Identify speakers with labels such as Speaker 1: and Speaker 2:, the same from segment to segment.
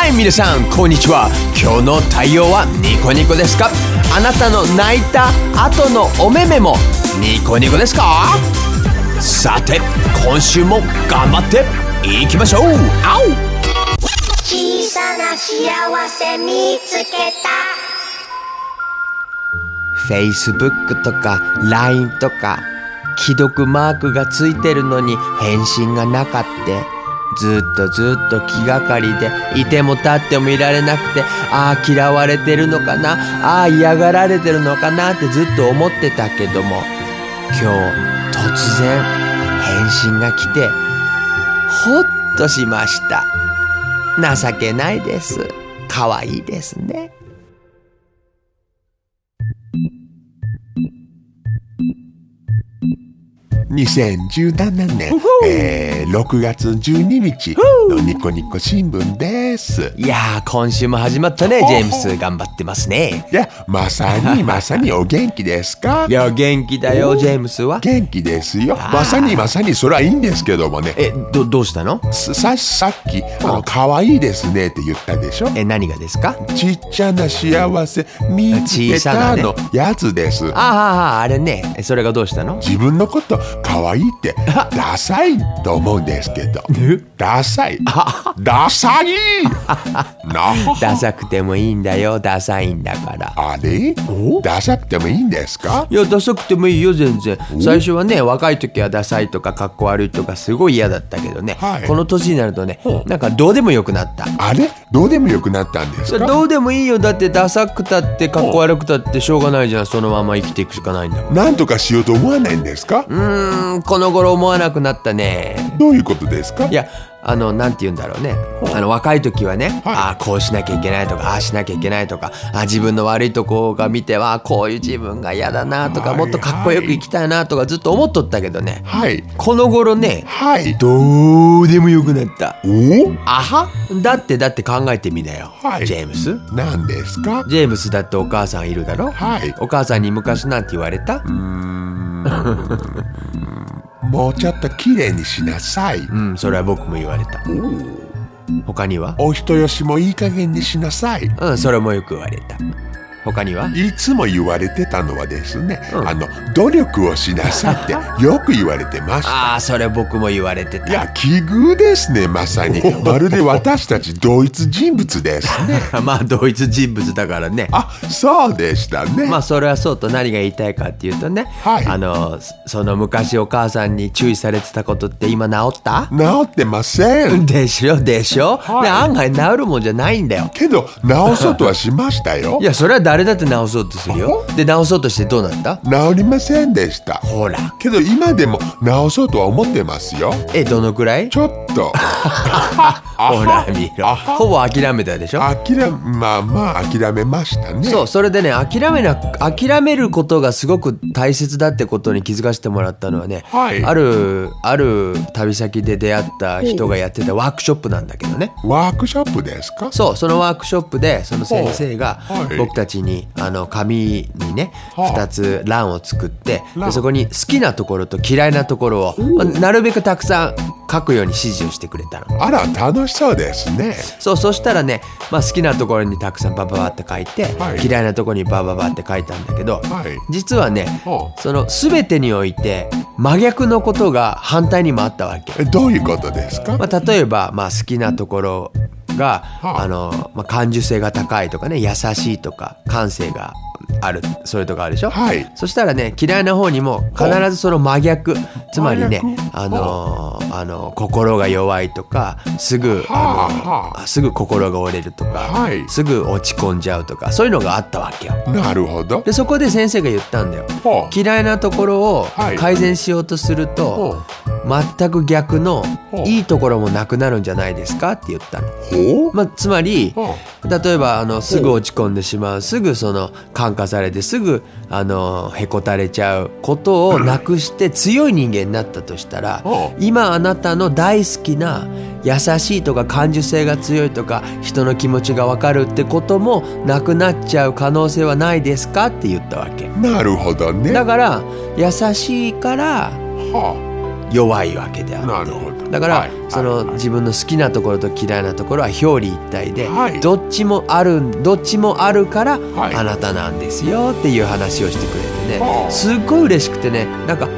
Speaker 1: はい皆さんこんにちは。今日の太陽はニコニコですか？あなたの泣いた後のお目目もニコニコですか？さて今週も頑張っていきましょう。あお。
Speaker 2: 小さな幸せ見つけた。
Speaker 1: Facebook とか LINE とか既読マークがついてるのに返信がなかってずっとずっと気がかりでいても立ってもいられなくてああ嫌われてるのかなああ嫌がられてるのかなってずっと思ってたけども今日突然返信が来てほっとしました。情けないです。可愛いですね。
Speaker 3: 2017年、えー、6月12日のニコニコ新聞です。
Speaker 1: いやー今週も始まったねジェームス頑張ってますね。
Speaker 3: いや、まさに まさにお元気ですか？
Speaker 1: いや元気だよジェームスは。
Speaker 3: 元気ですよ。まさにまさにそれはいいんですけどもね。
Speaker 1: えどどうしたの？
Speaker 3: さささっき、あの、可愛いですねって言ったでしょ？
Speaker 1: え何がですか？
Speaker 3: ちっちゃな幸せ見つけたのやつです。
Speaker 1: ああああれね。それがどうしたの？
Speaker 3: 自分のこと可愛いって ダサいと思うんですけど。ダサい。ダサい。な
Speaker 1: ダサくてもいいんだよ。ダサいんだから。
Speaker 3: あれ？ダサくてもいいんですか？
Speaker 1: いやダサくてもいいよ全然。最初はね若い時はダサいとかかっこ悪いとかすごい嫌だったけどね、
Speaker 3: はい。
Speaker 1: この年になるとねなんかどうでもよくなった。
Speaker 3: あれ？どうでもよくなったんですか？
Speaker 1: どうでもいいよ。だってダサくたってかっこ悪くたってしょうがないじゃん。そのまま生きていくしかないんだもん。
Speaker 3: なんとかしようと思わないんですか？
Speaker 1: うーんこの頃思わなくなったね。
Speaker 3: どういうことですか？
Speaker 1: いやあのなんて言うんだろうね。あの若い時はね、
Speaker 3: はい。
Speaker 1: ああこうしなきゃいけないとかああしなきゃいけないとかあ自分の悪いとこが見てはこういう自分が嫌だなとか、
Speaker 3: はい
Speaker 1: もっとかっこよく生きたいなとかずっと思っとったけどね。
Speaker 3: はい。
Speaker 1: この頃ね
Speaker 3: はい。
Speaker 1: どうでもよくなった。
Speaker 3: お？
Speaker 1: あは？だってだって考えてみなよ、
Speaker 3: はい。
Speaker 1: ジェームス。
Speaker 3: 何ですか？
Speaker 1: ジェームスだってお母さんいるだろ？
Speaker 3: はい。
Speaker 1: お母さんに昔なんて言われた？
Speaker 3: もうちょっと綺麗にしなさい。
Speaker 1: うんそれは僕も言われた。他には？
Speaker 3: お人よしもいい加減にしなさい。
Speaker 1: うんそれもよく言われた他には？い
Speaker 3: つも言われてたのはですね、
Speaker 1: うん。
Speaker 3: あの努力をしなさいって よく言われてました。
Speaker 1: ああそれ僕も言われてた。
Speaker 3: いや奇遇ですねまさに。まるで私たち同一人物ですね。
Speaker 1: まあ同一人物だからね。
Speaker 3: あそうでしたね、
Speaker 1: まあそれはそうと何が言いたいかっていうとね、
Speaker 3: はい。
Speaker 1: あのそその昔お母さんに注意されてたことって今治った？
Speaker 3: 治ってません。
Speaker 1: でしょ？でしょ、
Speaker 3: はい。
Speaker 1: で案外治るもんじゃないんだよ。
Speaker 3: けど治そうとはしましたよ。
Speaker 1: いやそれは誰だって治そうとするよ。で治そうとしてどうなった
Speaker 3: 治りませんでした。
Speaker 1: ほら。
Speaker 3: けど今でも治そうとは思ってますよ。
Speaker 1: えどのくらい？
Speaker 3: ちょっと。
Speaker 1: ほら見ろ。ほぼ諦めたでしょ？
Speaker 3: 諦めまあまあ諦めましたね。
Speaker 1: そうそれでね諦めな諦めることがすごく大切だってことに気づかせてもらったのはね、
Speaker 3: はい。
Speaker 1: あるある旅先で出会った人がやってたワークショップなんだけどね。
Speaker 3: ワークショップですか？
Speaker 1: そうそのワークショップでその先生が
Speaker 3: はい。
Speaker 1: 僕たちにあの紙にね
Speaker 3: はあ。
Speaker 1: 2つ欄を作ってそこに好きなところと嫌いなところをまあなるべくたくさん書くように指示をしてくれたの。
Speaker 3: あら楽しそうですね。
Speaker 1: そうそしたらね、まあ、好きなところにたくさんバババって書いて、
Speaker 3: はい。
Speaker 1: 嫌いなところにバババって書いたんだけど、
Speaker 3: はい。
Speaker 1: 実はね、
Speaker 3: はあ
Speaker 1: その全てにおいて真逆のことが反対にもあったわけ。
Speaker 3: えどういうことですか？
Speaker 1: まあ、例えば、まあ、好きなところが、
Speaker 3: はあ。
Speaker 1: あのまあ、感受性が高いとかね優しいとか感性があるそれとかあるでしょ、
Speaker 3: はい。
Speaker 1: そしたらね嫌いな方にも必ずその真逆つまりねあのあの心が弱いとかすぐあの、すぐ心が折れるとか、
Speaker 3: はい。
Speaker 1: すぐ落ち込んじゃうとかそういうのがあったわけよ。
Speaker 3: なるほど。
Speaker 1: でそこで先生が言ったんだよ。嫌いなところを
Speaker 3: はい。
Speaker 1: 改善しようとすると、
Speaker 3: ほ
Speaker 1: 全く逆のいいところもなくなるんじゃないですかって言ったの。まあ、つまり
Speaker 3: ほ
Speaker 1: 例えばあのすぐ落ち込んでしまうすぐその感化されてすぐあのへこたれちゃうことをなくして強い人間になったとしたら今あなたの大好きな優しいとか感受性が強いとか人の気持ちが分かるってこともなくなっちゃう可能性はないですかって言ったわけ。
Speaker 3: なるほどね。
Speaker 1: だから優しいから
Speaker 3: は
Speaker 1: 弱いわけであ
Speaker 3: な
Speaker 1: って。
Speaker 3: るほど。
Speaker 1: だから、
Speaker 3: はい
Speaker 1: その、
Speaker 3: はい。はい
Speaker 1: 自分の好きなところと嫌いなところは表裏一体で、
Speaker 3: はい。
Speaker 1: どっちもあるどっちもあるから、
Speaker 3: はい。
Speaker 1: あなたなんですよっていう話をしてくれてね。
Speaker 3: はあ。
Speaker 1: すっごい嬉しくてね。なんか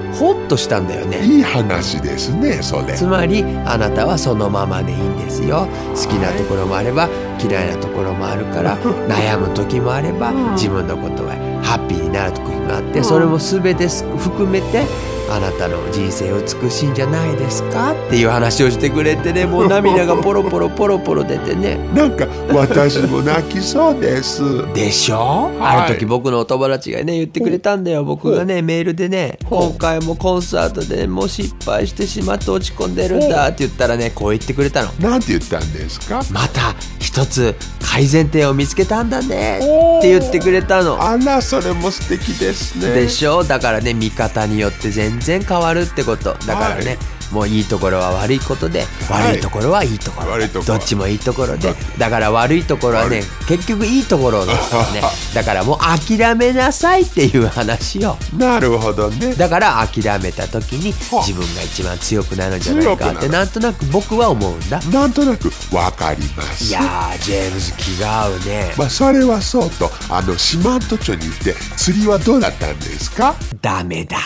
Speaker 1: としたんだよね。
Speaker 3: いい話ですねそれ。
Speaker 1: つまりあなたはそのままでいいんですよ。好きなところもあれば嫌いなところもあるから 悩む時もあれば自分のことがハッピーになる時もあってそれも全て含めてあなたの人生美しいんじゃないですか？っていう話をしてくれてねもう涙がポロポロポロポロ出てね。
Speaker 3: なんか私も泣きそうです。
Speaker 1: でしょ、
Speaker 3: はい。
Speaker 1: ある時僕のお友達がね言ってくれたんだよ。僕がねメールでね今回もコンサートでもう失敗してしまって落ち込んでるんだって言ったらねこう言ってくれたの。
Speaker 3: なんて言ったんですか？
Speaker 1: また一つ改善点を見つけたんだねって言ってくれたの。
Speaker 3: あらそれも素敵ですね。
Speaker 1: でしょ？だからね見方によって全然変わるってこと。だからね、
Speaker 3: はい
Speaker 1: もういいところは悪いことで、
Speaker 3: はい。
Speaker 1: 悪いところはいいところ。
Speaker 3: 悪いところ。
Speaker 1: どっちもいいところで。だから悪いところはね結局いいところなんですよね。だからもう諦めなさいっていう話を
Speaker 3: なるほどね。
Speaker 1: だから諦めた時に
Speaker 3: は。あ
Speaker 1: 自分が一番強くなるんじゃないかって
Speaker 3: 強くなる。
Speaker 1: なんとなく僕は思うんだ。
Speaker 3: なんとなくわかります。
Speaker 1: いやージェームズ気が合うね。
Speaker 3: まあそれはそうとあの四万十町に行って釣りはどうだったんですか？
Speaker 1: ダメだっ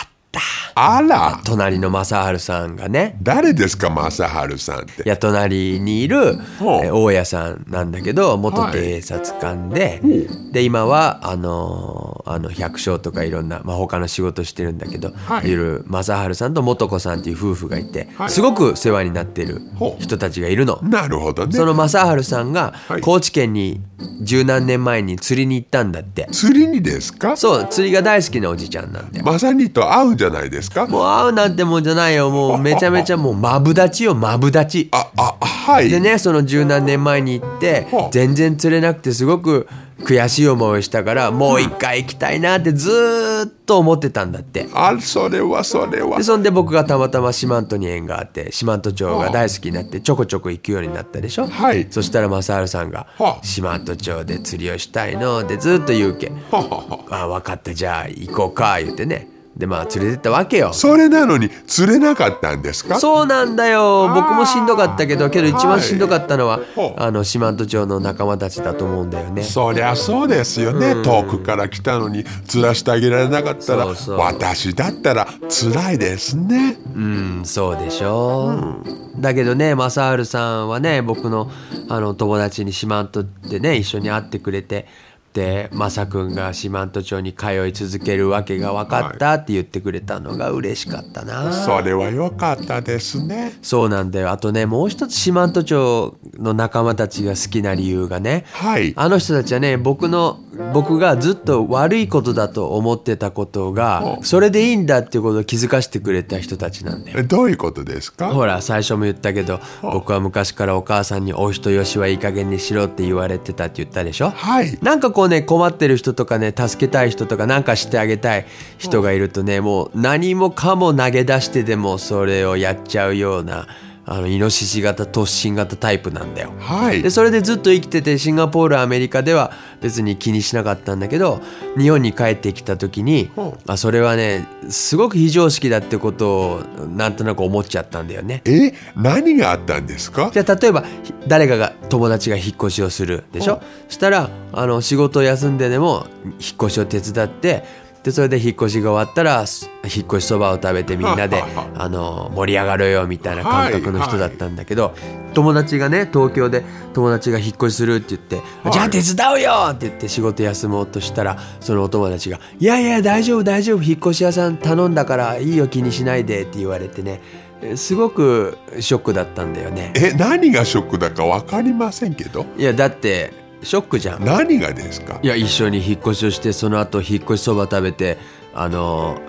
Speaker 1: た。
Speaker 3: あら。
Speaker 1: 隣の正治さんがね。
Speaker 3: 誰ですか正治さんって？
Speaker 1: いや隣にいる、えー大家さんなんだけど元
Speaker 3: はい。
Speaker 1: 警察官で、
Speaker 3: ほ
Speaker 1: で今はあのーあの百姓とかいろんな、まあ、他の仕事してるんだけど、
Speaker 3: はい。
Speaker 1: いる正治さんと素子さんっていう夫婦がいて、
Speaker 3: はい。
Speaker 1: すごく世話になってる人たちがいるの。
Speaker 3: なるほどね。
Speaker 1: その正治さんが
Speaker 3: はい。
Speaker 1: 高知県に十何年前に釣りに行ったんだって。
Speaker 3: 釣りにですか？
Speaker 1: そう釣りが大好きなおじちゃんなんだよ。
Speaker 3: まさにと会うんじゃないですか？
Speaker 1: もう会うなんてもんじゃないよ。もう めちゃめちゃもうマブダチよマブダチ。
Speaker 3: ああはい。
Speaker 1: でねその十何年前に行って
Speaker 3: はあ
Speaker 1: 全然釣れなくてすごく悔しい思いをしたからもう一回行きたいなってずーっと思ってたんだって。
Speaker 3: あそれはそれは。
Speaker 1: でそんで僕がたまたま四万十に縁があって四万十町が大好きになってちょこちょこ行くようになったでしょ、
Speaker 3: はい。
Speaker 1: そしたら正治さんが
Speaker 3: はあ「
Speaker 1: 四万十町で釣りをしたいの」ってずっと言うけ
Speaker 3: ははは「
Speaker 1: あ。分かったじゃあ行こうか」言ってねでまあ連れてったわけよ。
Speaker 3: それなのに釣れなかったんですか？
Speaker 1: そうなんだよ。僕もしんどかったけどけど一番しんどかったのは、
Speaker 3: はい
Speaker 1: あの四万十町の仲間たちだと思うんだよね。
Speaker 3: そりゃそうですよね、遠くから来たのに釣らしてあげられなかったら私だったら辛いですね。
Speaker 1: うんそうでしょ、うだけどね正治さんはね僕のあの友達に四万十でね一緒に会ってくれてで正くんが四万十町に通い続けるわけが分かったって言ってくれたのが嬉しかったな、
Speaker 3: それは良かったですね。
Speaker 1: そうなんだよ。あとねもう一つ四万十町の仲間たちが好きな理由がね
Speaker 3: はい。
Speaker 1: あの人たちはね僕の僕がずっと悪いことだと思ってたことがそれでいいんだっていうことを気づかせてくれた人たちなんだよ。
Speaker 3: えどういうことですか？
Speaker 1: ほら最初も言ったけど僕は昔からお母さんに「お人よしはいい加減にしろ」って言われてたって言ったでしょ？
Speaker 3: はい。
Speaker 1: なんかこうね困ってる人とかね助けたい人とかなんかしてあげたい人がいるとねもう何もかも投げ出してでもそれをやっちゃうようなあのイノシシ型突進型タイプなんだよ。
Speaker 3: はい。
Speaker 1: でそれでずっと生きててシンガポールアメリカでは別に気にしなかったんだけど日本に帰ってきた時に
Speaker 3: う。ん
Speaker 1: あそれはねすごく非常識だってことをなんとなく思っちゃったんだよね。
Speaker 3: え？何があったんですか？
Speaker 1: じゃあ例えばひ誰かが友達が引っ越しをするでしょ？そしたらあの仕事を休んででも引っ越しを手伝ってでそれで引っ越しが終わったらす引っ越しそばを食べてみんなであの盛り上がろうよみたいな感覚の人だったんだけど、友達がね東京で友達が引っ越しするって言って「じゃあ手伝うよ!」って言って仕事休もうとしたらそのお友達が「いやいや大丈夫大丈夫引っ越し屋さん頼んだからいいよ気にしないで」って言われてねえすごくショックだったんだよね。
Speaker 3: え何がショックだか分かりませんけど？
Speaker 1: いやだってショックじゃん。
Speaker 3: 何がですか？
Speaker 1: いや一緒に引っ越しをしてその後引っ越しそば食べてあの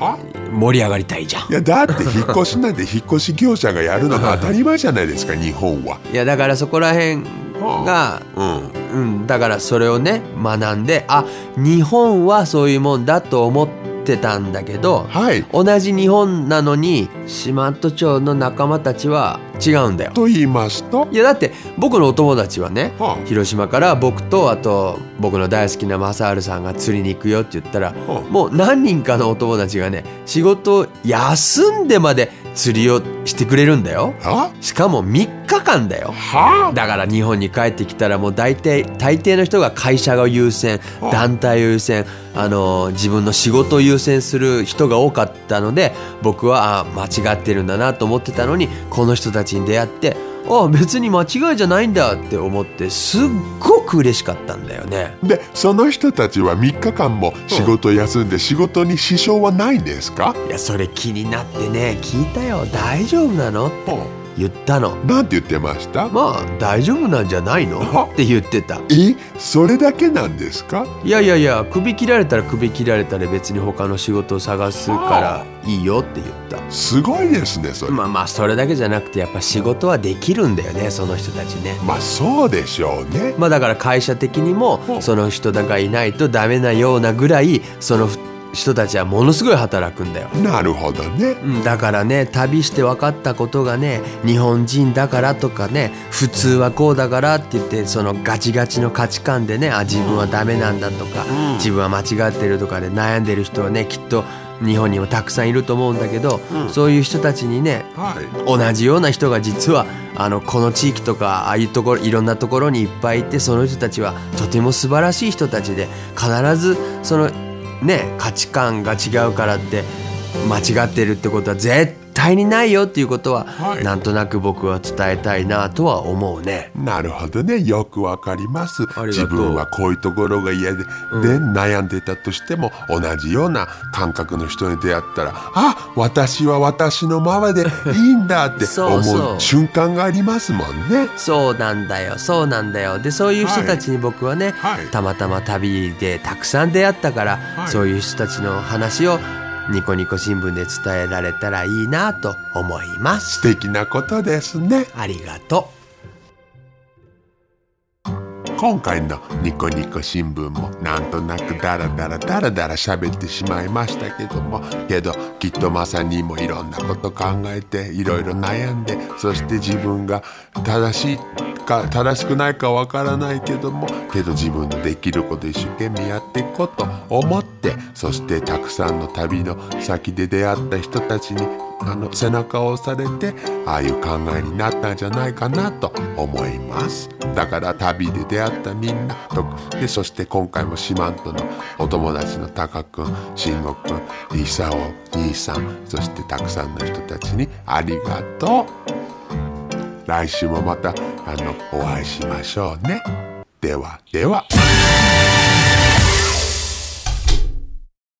Speaker 3: は？
Speaker 1: 盛り上がりたいじゃん。
Speaker 3: いやだって引っ越しなんて引っ越し業者がやるのが当たり前じゃないですか日本は。い
Speaker 1: やだからそこら辺が
Speaker 3: うん。
Speaker 1: うんだからそれをね学んであ日本はそういうもんだと思ってたんだけど
Speaker 3: はい。
Speaker 1: 同じ日本なのに四万十町の仲間たちは違うんだよ。
Speaker 3: と言いますと
Speaker 1: いやだって僕のお友達はね、
Speaker 3: はあ。
Speaker 1: 広島から僕とあと僕の大好きな正治さんが釣りに行くよって言ったら、
Speaker 3: はあ。
Speaker 1: もう何人かのお友達がね仕事を休んでまで釣りをしてくれるんだよ。
Speaker 3: は
Speaker 1: しかも3日間だよ。
Speaker 3: は
Speaker 1: だから日本に帰ってきたらもう大体大抵の人が会社を優先団体を優先あの自分の仕事を優先する人が多かったので僕はあ間違ってるんだなと思ってたのにこの人たちに出会ってあ別に間違いじゃないんだって思ってすっごく嬉しかったんだよね。
Speaker 3: でその人たちは3日間も仕事休んで仕事に支障はないんですか？
Speaker 1: いやそれ気になってね聞いたよ。大丈夫なの？って言ったの。
Speaker 3: なんて言ってました？
Speaker 1: まあ大丈夫なんじゃないの？
Speaker 3: は？
Speaker 1: って言ってた。
Speaker 3: え？それだけなんですか？
Speaker 1: いやいやいや首切られたら首切られたら別に他の仕事を探すからいいよって言った。
Speaker 3: すごいですねそれ。
Speaker 1: まあまあそれだけじゃなくてやっぱ仕事はできるんだよねその人たちね。
Speaker 3: まあそうでしょうね。
Speaker 1: まあだから会社的にも
Speaker 3: うん。
Speaker 1: その人がいないとダメなようなぐらいその人たちはものすごい働くんだよ。
Speaker 3: なるほどね。
Speaker 1: うんだからね旅して分かったことがね日本人だからとかね普通はこうだからって言ってそのガチガチの価値観でねあ自分はダメなんだとか、自分は間違ってるとかで悩んでる人はねきっと日本にもたくさんいると思うんだけど、そういう人たちにね
Speaker 3: はい。
Speaker 1: 同じような人が実はあのこの地域とかああいうところいろんなところにいっぱいいてその人たちはとても素晴らしい人たちで必ずそのね価値観が違うからって間違ってるってことは絶対にないよっていうことは、
Speaker 3: はい。
Speaker 1: なんとなく僕は伝えたいなとは思うね。
Speaker 3: なるほどね。よくわかります。自分はこういうところが嫌で、で悩んでたとしても同じような感覚の人に出会ったらあ私は私のままでいいんだって 思う瞬間がありますもんね。
Speaker 1: そうなんだよ。そうなんだよ。でそういう人たちに僕はね、
Speaker 3: はい。
Speaker 1: たまたま旅でたくさん出会ったから、
Speaker 3: はい。
Speaker 1: そういう人たちの話をニコニコ新聞で伝えられたらいいなと思います。
Speaker 3: 素敵なことですね。
Speaker 1: ありがと
Speaker 3: 今回のニコニコ新聞もなんとなくダラダラダラダラ喋ってしまいましたけどもけどきっとまさにもいろんなこと考えていろいろ悩んでそして自分が正しいか正しくないかわからないけどもけど自分のできること一生懸命やっていこうと思ってそしてたくさんの旅の先で出会った人たちにあの背中を押されてああいう考えになったんじゃないかなと思います。だから旅で出会ったみんなとでそして今回も四万十のお友達のタカ君慎吾君イサオ兄さんそしてたくさんの人たちにありがとう。来週もまたあのお会いしましょうね。ではでは。